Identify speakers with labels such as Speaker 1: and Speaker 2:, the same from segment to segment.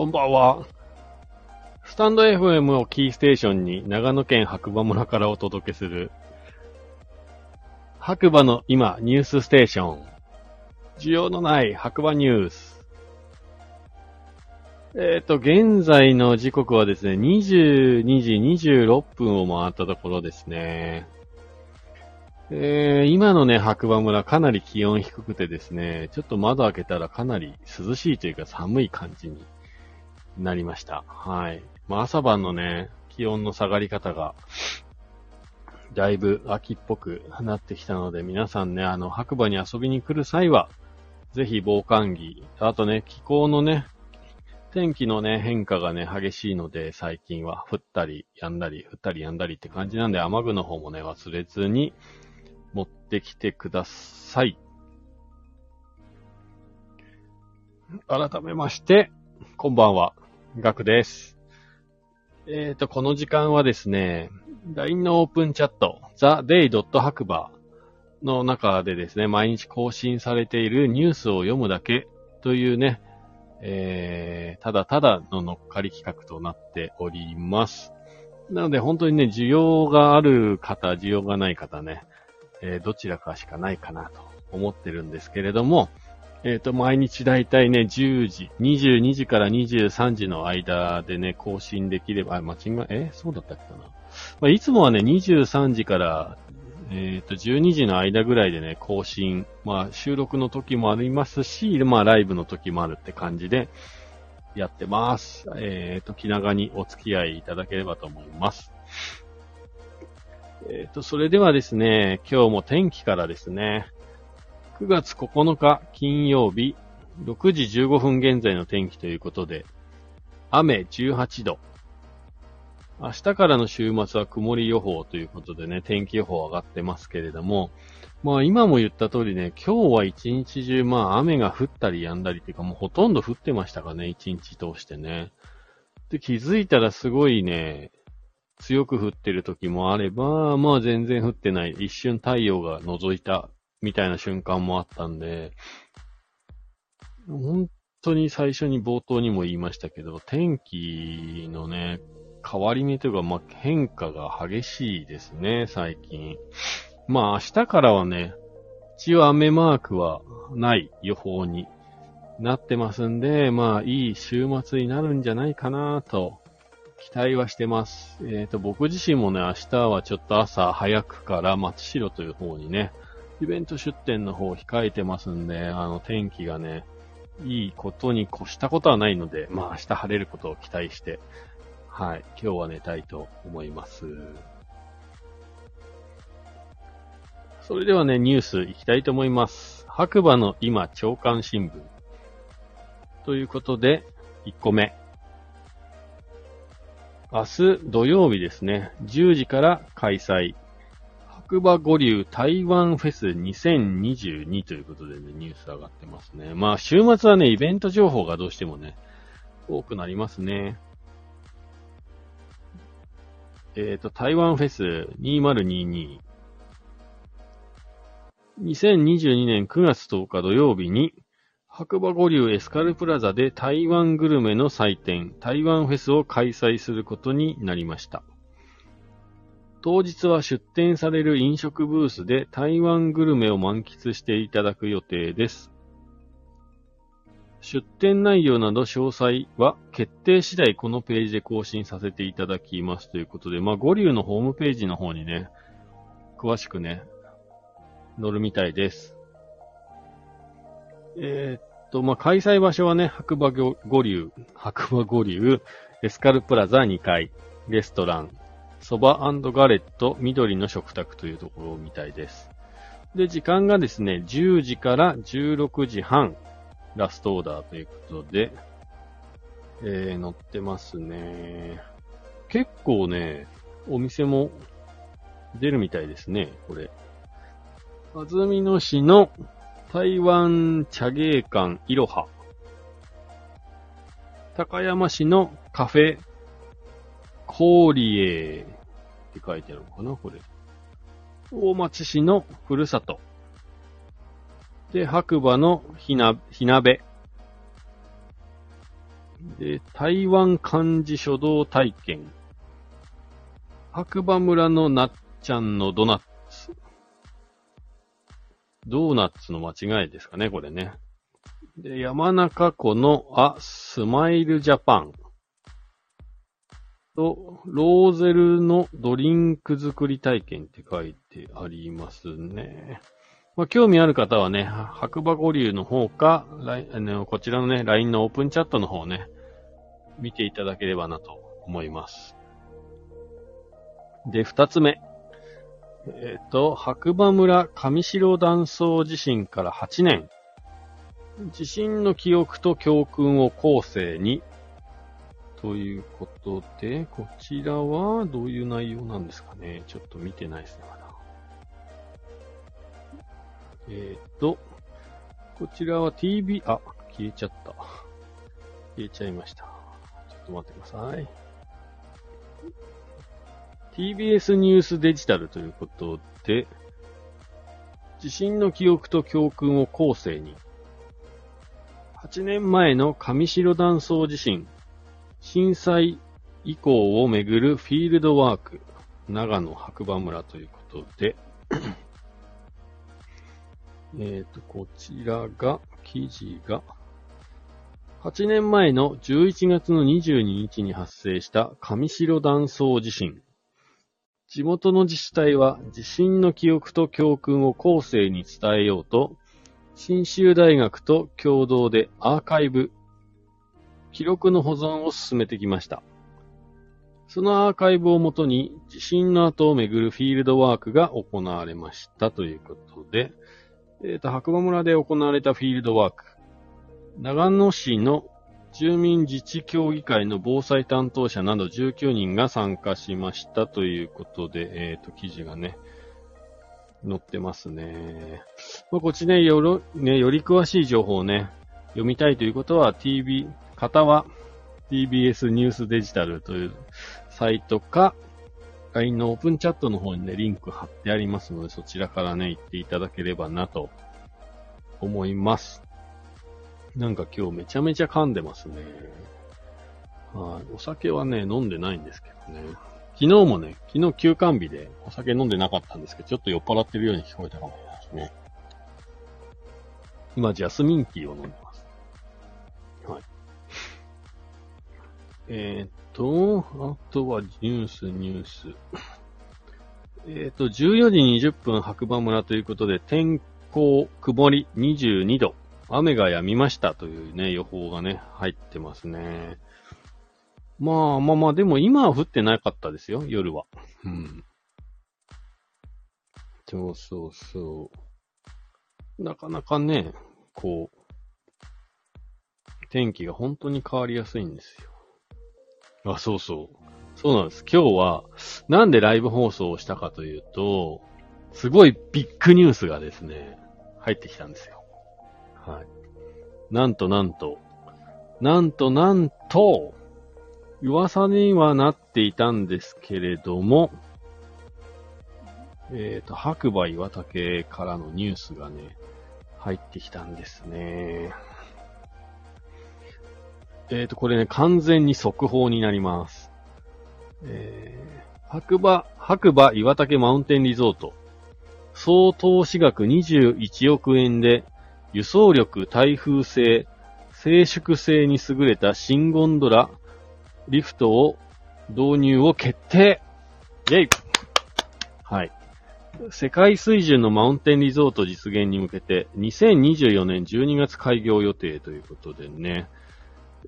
Speaker 1: こんばんは。スタンド FM をキーステーションに長野県白馬村からお届けする、白馬の今ニュースステーション。需要のない白馬ニュース。えっ、ー、と、現在の時刻はですね、22時26分を回ったところですね。えー、今のね、白馬村かなり気温低くてですね、ちょっと窓開けたらかなり涼しいというか寒い感じになりました。はい。まあ、朝晩のね、気温の下がり方が、だいぶ秋っぽくなってきたので、皆さんね、あの、白馬に遊びに来る際は、ぜひ防寒着、あとね、気候のね、天気のね、変化がね、激しいので、最近は降ったり、止んだり、降ったり止んだりって感じなんで、雨具の方もね、忘れずに、持ってきてください。改めまして、こんばんは、ガクです。えっ、ー、と、この時間はですね、LINE のオープンチャット、theday.hack バーの中でですね、毎日更新されているニュースを読むだけというね、えー、ただただの乗っかり企画となっております。なので本当にね、需要がある方、需要がない方ね、えー、どちらかしかないかなと思ってるんですけれども、えっ、ー、と、毎日だいたいね、10時、22時から23時の間でね、更新できれば、あ、間違い、え、そうだったっけかな。まあ、いつもはね、23時からえっ、ー、と、12時の間ぐらいでね、更新、まあ、収録の時もありますし、まあ、ライブの時もあるって感じでやってます。えっ、ー、と、気長にお付き合いいただければと思います。えっ、ー、と、それではですね、今日も天気からですね、9月9日金曜日、6時15分現在の天気ということで、雨18度、明日からの週末は曇り予報ということでね、天気予報上がってますけれども、まあ今も言った通りね、今日は一日中まあ雨が降ったり止んだりっていうかもうほとんど降ってましたかね、一日通してね。で、気づいたらすごいね、強く降ってる時もあれば、まあ全然降ってない、一瞬太陽が覗いたみたいな瞬間もあったんで、本当に最初に冒頭にも言いましたけど、天気のね、変わり目というか、まあ、変化が激しいですね、最近。まあ、明日からはね、一応雨マークはない予報になってますんで、まあ、いい週末になるんじゃないかなと、期待はしてます。えっ、ー、と、僕自身もね、明日はちょっと朝早くから松代という方にね、イベント出店の方を控えてますんで、あの、天気がね、いいことに越したことはないので、まあ明日晴れることを期待してはい。今日は寝たいと思います。それではね、ニュース行きたいと思います。白馬の今朝刊新聞。ということで、1個目。明日土曜日ですね、10時から開催。白馬五流台湾フェス2022ということでね、ニュース上がってますね。まあ、週末はね、イベント情報がどうしてもね、多くなりますね。えっ、ー、と、台湾フェス2022。2022年9月10日土曜日に、白馬五流エスカルプラザで台湾グルメの祭典、台湾フェスを開催することになりました。当日は出店される飲食ブースで台湾グルメを満喫していただく予定です。出展内容など詳細は決定次第このページで更新させていただきますということで、まあ、五流のホームページの方にね、詳しくね、載るみたいです。えー、っと、まあ、開催場所はね、白馬五流、白馬五流、エスカルプラザ2階、レストラン、ソバガレット緑の食卓というところみたいです。で、時間がですね、10時から16時半ラストオーダーということで、えー、載ってますね。結構ね、お店も出るみたいですね、これ。安曇野市の台湾茶芸館いろは。高山市のカフェコーリエって書いてあるのかな、これ。大町市のふるさと。で、白馬のひな、ひなべ。で、台湾漢字書道体験。白馬村のなっちゃんのドナッツ。ドーナツの間違いですかね、これね。で、山中湖のあ、スマイルジャパン。と、ローゼルのドリンク作り体験って書いてありますね。まあ、興味ある方はね、白馬五流の方か、あのこちらのね、LINE のオープンチャットの方ね、見ていただければなと思います。で、二つ目。えっ、ー、と、白馬村上城断層地震から8年。地震の記憶と教訓を後世に。ということで、こちらはどういう内容なんですかねちょっと見てないですね、まだ。えっ、と、こちらは TV、あ、消えちゃった。消えちゃいました。ちょっと待ってください。TBS ニュースデジタルということで、地震の記憶と教訓を後世に。8年前の上白断層地震、震災以降をめぐるフィールドワーク、長野白馬村ということで、えっと、こちらが、記事が、8年前の11月の22日に発生した上白断層地震。地元の自治体は地震の記憶と教訓を後世に伝えようと、新州大学と共同でアーカイブ、記録の保存を進めてきました。そのアーカイブをもとに地震の後をめぐるフィールドワークが行われましたということで、えっ、ー、と、白馬村で行われたフィールドワーク。長野市の住民自治協議会の防災担当者など19人が参加しましたということで、えっ、ー、と、記事がね、載ってますね。まあ、こっちね、よろ、ね、より詳しい情報をね、読みたいということは、TV、方は TBS ニュースデジタルというサイトか、LINE のオープンチャットの方にね、リンク貼ってありますので、そちらからね、行っていただければなと思います。なんか今日めちゃめちゃ噛んでますね。はい。お酒はね、飲んでないんですけどね。昨日もね、昨日休館日でお酒飲んでなかったんですけど、ちょっと酔っ払ってるように聞こえたかもしれないですね。今、ジャスミンティーを飲んでえー、っと、あとはニュース、ニュース。えっと、14時20分白馬村ということで、天候、曇り22度。雨が止みましたというね、予報がね、入ってますね。まあまあまあ、でも今は降ってなかったですよ、夜は。うん。そうそうそう。なかなかね、こう、天気が本当に変わりやすいんですよ。あ、そうそう。そうなんです。今日は、なんでライブ放送をしたかというと、すごいビッグニュースがですね、入ってきたんですよ。はい。なんとなんと、なんとなんと、噂にはなっていたんですけれども、えっ、ー、と、白馬岩竹からのニュースがね、入ってきたんですね。えっ、ー、と、これね、完全に速報になります。えー、白馬、白馬岩竹マウンテンリゾート。総投資額21億円で輸送力、耐風性、静粛性に優れた新ゴンドラ、リフトを導入を決定イェイはい。世界水準のマウンテンリゾート実現に向けて、2024年12月開業予定ということでね。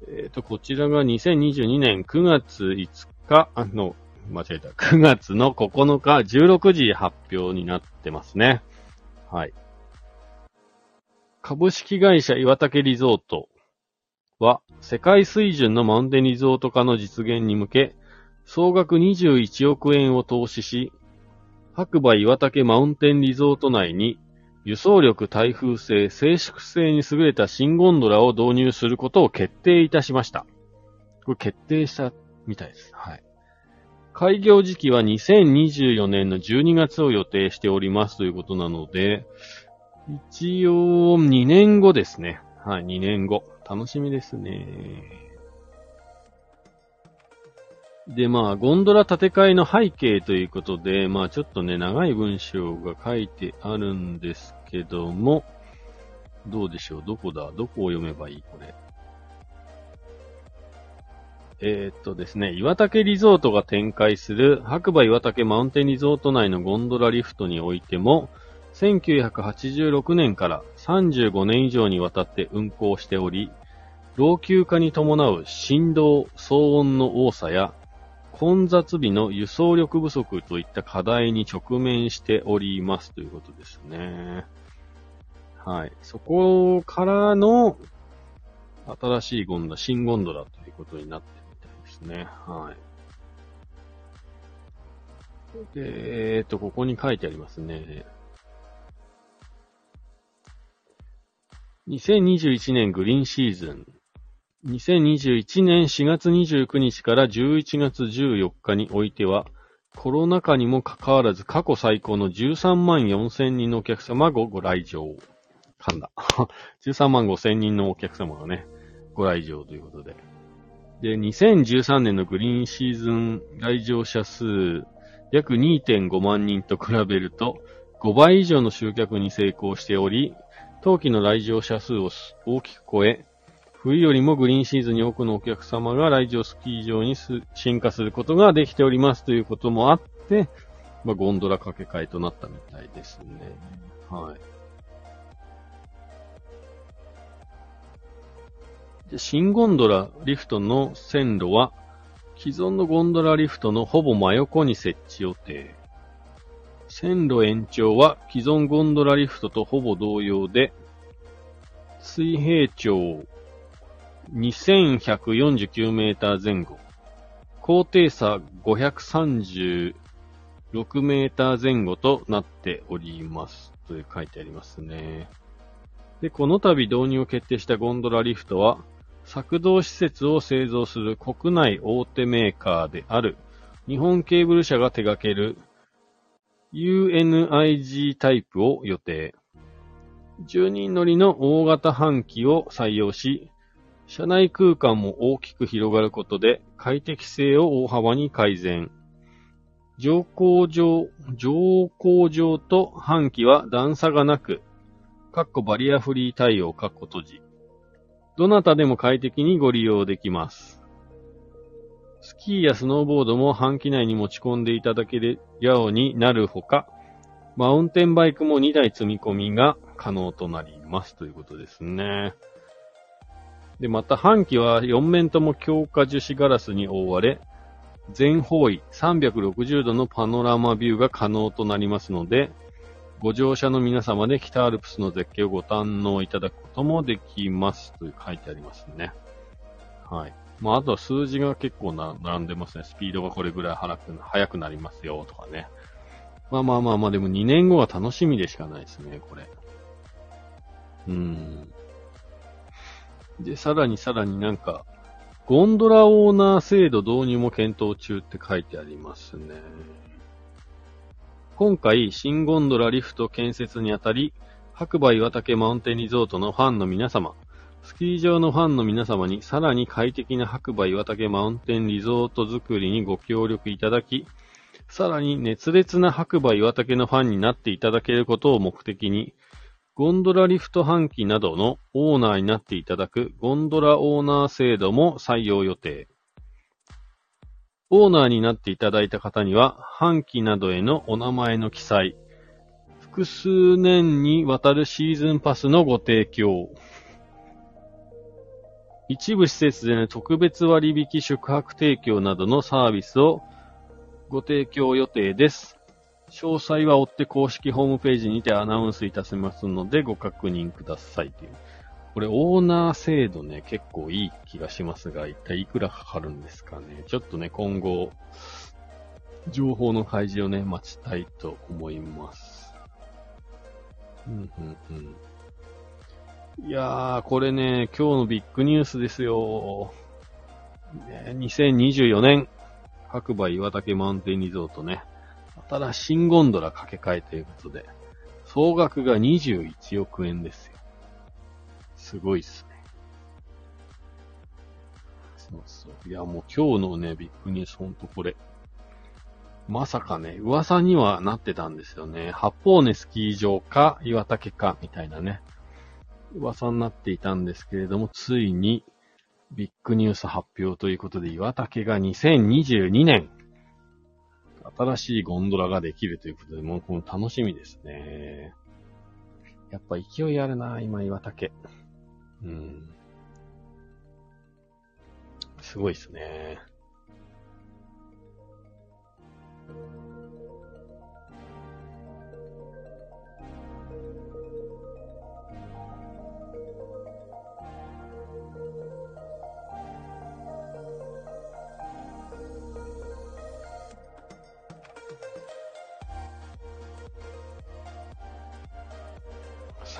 Speaker 1: えっ、ー、と、こちらが2022年9月5日、あの、間違えた。9月の9日16時発表になってますね。はい。株式会社岩竹リゾートは、世界水準のマウンテンリゾート化の実現に向け、総額21億円を投資し、白馬岩竹マウンテンリゾート内に、輸送力、耐風性、静粛性に優れた新ゴンドラを導入することを決定いたしました。これ決定したみたいです。はい。開業時期は2024年の12月を予定しておりますということなので、一応、2年後ですね。はい、2年後。楽しみですね。で、まあ、ゴンドラ建て替えの背景ということで、まあ、ちょっとね、長い文章が書いてあるんですけども、どうでしょう？どこだ？どこを読めばいい？これ。えー、っとですね、岩竹リゾートが展開する白馬岩竹マウンテンリゾート内のゴンドラリフトにおいても、1986年から35年以上にわたって運行しており、老朽化に伴う振動、騒音の多さや、混雑日の輸送力不足といった課題に直面しておりますということですね。はい。そこからの新しいゴンドラ、新ゴンドラということになってるみたいですね。はい。で、えっ、と、ここに書いてありますね。2021年グリーンシーズン。2021年4月29日から11月14日においては、コロナ禍にもかかわらず過去最高の13万4千人のお客様がご来場。噛んだ。13万5千人のお客様がね、ご来場ということで。で、2013年のグリーンシーズン来場者数約2.5万人と比べると5倍以上の集客に成功しており、冬季の来場者数を大きく超え、冬よりもグリーンシーズンに多くのお客様が来場スキー場に進化することができておりますということもあって、まあ、ゴンドラ掛け替えとなったみたいですね。はい。新ゴンドラリフトの線路は、既存のゴンドラリフトのほぼ真横に設置予定。線路延長は既存ゴンドラリフトとほぼ同様で、水平長2149メーター前後、高低差536メーター前後となっております。という書いてありますね。で、この度導入を決定したゴンドラリフトは、作動施設を製造する国内大手メーカーである日本ケーブル社が手掛ける UNIG タイプを予定。10人乗りの大型搬機を採用し、車内空間も大きく広がることで快適性を大幅に改善。乗降場、乗降場と搬機は段差がなく、かっこバリアフリー対応、かっこ閉じ。どなたでも快適にご利用できます。スキーやスノーボードも半期内に持ち込んでいただけるようになるほか、マウンテンバイクも2台積み込みが可能となりますということですね。で、また半期は4面とも強化樹脂ガラスに覆われ、全方位360度のパノラマビューが可能となりますので、ご乗車の皆様で北アルプスの絶景をご堪能いただくこともできますと書いてありますね。はい。まあ、あとは数字が結構な並んでますね。スピードがこれぐらい速く速くなりますよとかね。まあまあまあまあ、でも2年後は楽しみでしかないですね、これ。うーん。で、さらにさらになんか、ゴンドラオーナー制度導入も検討中って書いてありますね。今回、新ゴンドラリフト建設にあたり、白馬岩竹マウンテンリゾートのファンの皆様、スキー場のファンの皆様にさらに快適な白馬岩竹マウンテンリゾート作りにご協力いただき、さらに熱烈な白馬岩竹のファンになっていただけることを目的に、ゴンドラリフト半期などのオーナーになっていただくゴンドラオーナー制度も採用予定。オーナーになっていただいた方には、半期などへのお名前の記載、複数年にわたるシーズンパスのご提供、一部施設での特別割引宿泊提供などのサービスをご提供予定です。詳細は追って公式ホームページにてアナウンスいたしますのでご確認くださいという。これ、オーナー制度ね、結構いい気がしますが、一体いくらかかるんですかね。ちょっとね、今後、情報の開示をね、待ちたいと思います。うんうんうん。いやー、これね、今日のビッグニュースですよ。ね、2024年、白馬岩竹マウンテンリゾートね、新新ゴンドラ掛け替えということで、総額が21億円ですよ。すごいっすね。そうそういや、もう今日のね、ビッグニュース、ほんとこれ。まさかね、噂にはなってたんですよね。八方根スキー場か、岩竹か、みたいなね。噂になっていたんですけれども、ついに、ビッグニュース発表ということで、岩竹が2022年、新しいゴンドラができるということで、もうこの楽しみですね。やっぱ勢いあるな、今岩竹。うん。すごいっすね。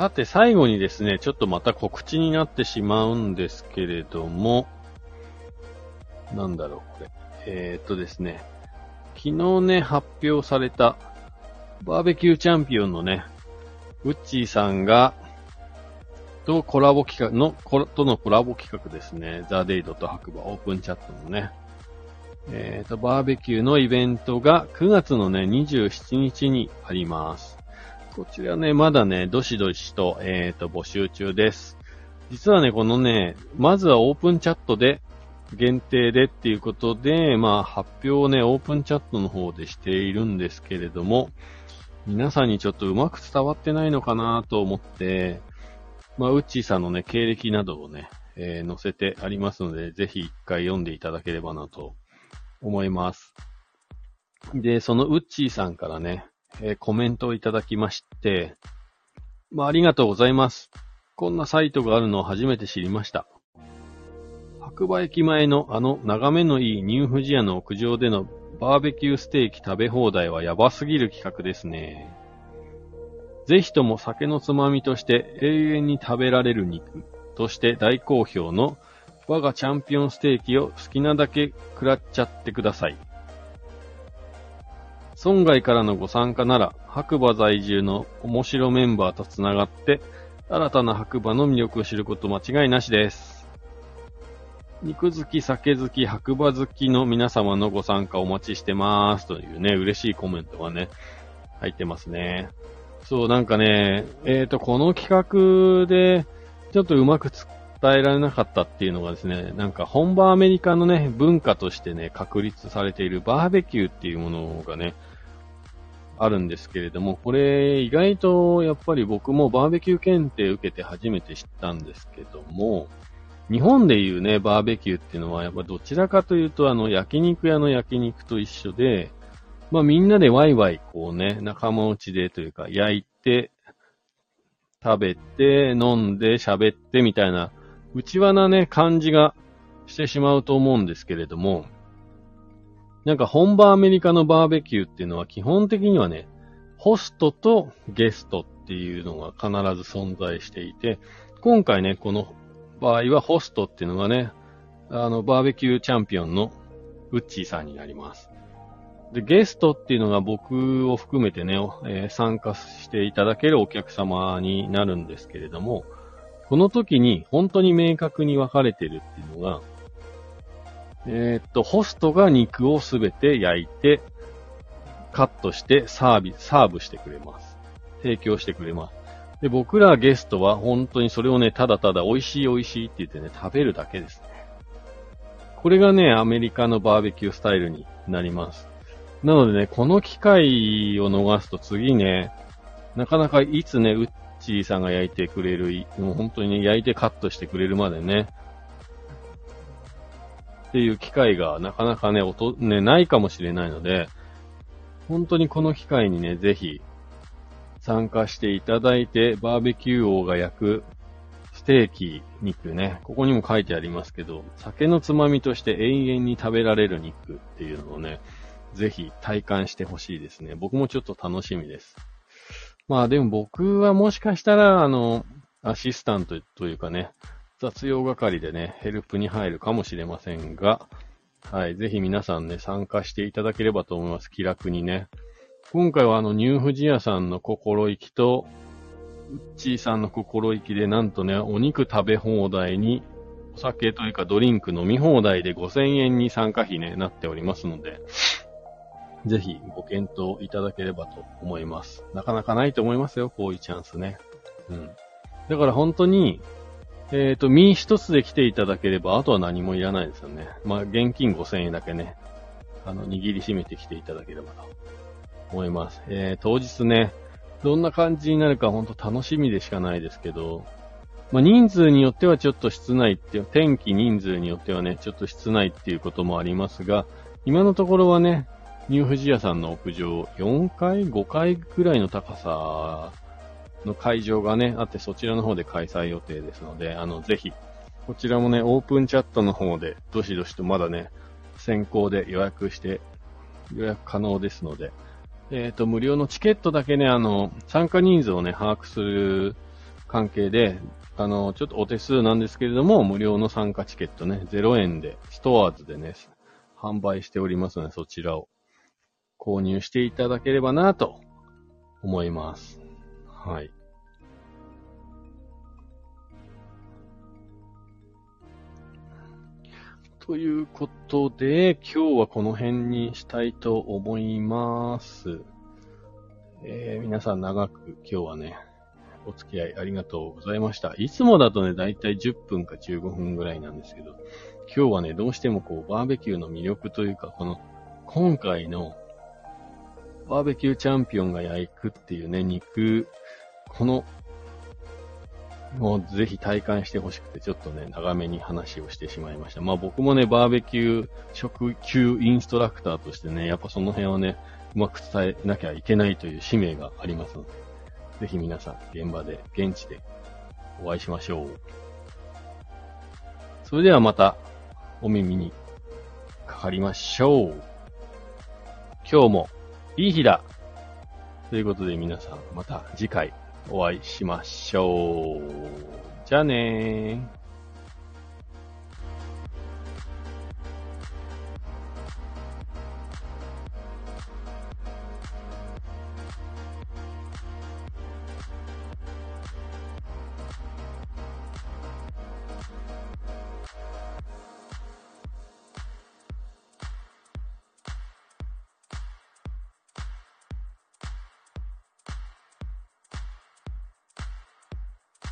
Speaker 1: さて、最後にですね、ちょっとまた告知になってしまうんですけれども、なんだろう、これ。えー、っとですね、昨日ね、発表された、バーベキューチャンピオンのね、ウッチーさんが、とコラボ企画の、とのコラボ企画ですね。ザ・デイドと白馬オープンチャットのね。えっ、ー、と、バーベキューのイベントが9月のね、27日にあります。こちらね、まだね、どしどしと、えっ、ー、と、募集中です。実はね、このね、まずはオープンチャットで、限定でっていうことで、まあ、発表をね、オープンチャットの方でしているんですけれども、皆さんにちょっとうまく伝わってないのかなと思って、まあ、ウッチーさんのね、経歴などをね、えー、載せてありますので、ぜひ一回読んでいただければなと思います。で、そのウッチーさんからね、えー、コメントをいただきまして、まあ、ありがとうございます。こんなサイトがあるのを初めて知りました。白馬駅前のあの眺めのいいニューフジアの屋上でのバーベキューステーキ食べ放題はやばすぎる企画ですね。ぜひとも酒のつまみとして永遠に食べられる肉として大好評の我がチャンピオンステーキを好きなだけ食らっちゃってください。村外からのご参加なら、白馬在住の面白メンバーと繋がって、新たな白馬の魅力を知ること間違いなしです。肉好き、酒好き、白馬好きの皆様のご参加お待ちしてます。というね、嬉しいコメントがね、入ってますね。そう、なんかね、えっ、ー、と、この企画で、ちょっとうまく伝えられなかったっていうのがですね、なんか本場アメリカのね、文化としてね、確立されているバーベキューっていうものがね、あるんですけれども、これ意外とやっぱり僕もバーベキュー検定受けて初めて知ったんですけども、日本でいうね、バーベキューっていうのはやっぱどちらかというとあの焼肉屋の焼肉と一緒で、まあみんなでワイワイこうね、仲間内でというか焼いて、食べて、飲んで、喋ってみたいな、内輪なね、感じがしてしまうと思うんですけれども、なんか本場アメリカのバーベキューっていうのは基本的にはね、ホストとゲストっていうのが必ず存在していて、今回ね、この場合はホストっていうのがね、あの、バーベキューチャンピオンのウッチーさんになります。で、ゲストっていうのが僕を含めてね、えー、参加していただけるお客様になるんですけれども、この時に本当に明確に分かれてるっていうのが、えー、っと、ホストが肉をすべて焼いて、カットしてサービス、サーブしてくれます。提供してくれます。で、僕らゲストは本当にそれをね、ただただ美味しい美味しいって言ってね、食べるだけですね。これがね、アメリカのバーベキュースタイルになります。なのでね、この機会を逃すと次ね、なかなかいつね、ウッチーさんが焼いてくれる、もう本当にね、焼いてカットしてくれるまでね、っていう機会がなかなかね、おと、ね、ないかもしれないので、本当にこの機会にね、ぜひ参加していただいて、バーベキュー王が焼くステーキ肉ね、ここにも書いてありますけど、酒のつまみとして永遠に食べられる肉っていうのをね、ぜひ体感してほしいですね。僕もちょっと楽しみです。まあでも僕はもしかしたら、あの、アシスタントというかね、雑用係でね、ヘルプに入るかもしれませんが、はい、ぜひ皆さんね、参加していただければと思います。気楽にね。今回はあの、ニューフジアさんの心意気と、ウッチーさんの心意気で、なんとね、お肉食べ放題にお酒というかドリンク飲み放題で5000円に参加費ね、なっておりますので、ぜひご検討いただければと思います。なかなかないと思いますよ、こういうチャンスね。うん。だから本当に、えっ、ー、と、身一つで来ていただければ、あとは何もいらないですよね。まあ、現金5000円だけね、あの、握りしめてきていただければと思います。えー、当日ね、どんな感じになるか本当楽しみでしかないですけど、まあ、人数によってはちょっと室内って、天気人数によってはね、ちょっと室内っていうこともありますが、今のところはね、ニューフジヤさんの屋上、4階 ?5 階ぐらいの高さの会場がね、あってそちらの方で開催予定ですので、あの、ぜひ、こちらもね、オープンチャットの方で、どしどしとまだね、先行で予約して、予約可能ですので、えっ、ー、と、無料のチケットだけね、あの、参加人数をね、把握する関係で、あの、ちょっとお手数なんですけれども、無料の参加チケットね、0円で、ストアーズでね、販売しておりますので、そちらを購入していただければなと思います。はい。ということで、今日はこの辺にしたいと思います。えー、皆さん長く今日はね、お付き合いありがとうございました。いつもだとね、だいたい10分か15分ぐらいなんですけど、今日はね、どうしてもこう、バーベキューの魅力というか、この、今回のバーベキューチャンピオンが焼くっていうね、肉、この、もうぜひ体感してほしくて、ちょっとね、長めに話をしてしまいました。まあ僕もね、バーベキュー食級インストラクターとしてね、やっぱその辺をね、うまく伝えなきゃいけないという使命がありますので、ぜひ皆さん、現場で、現地でお会いしましょう。それではまた、お耳にかかりましょう。今日もいい日だということで皆さん、また次回お会いしましょう。じゃあねー。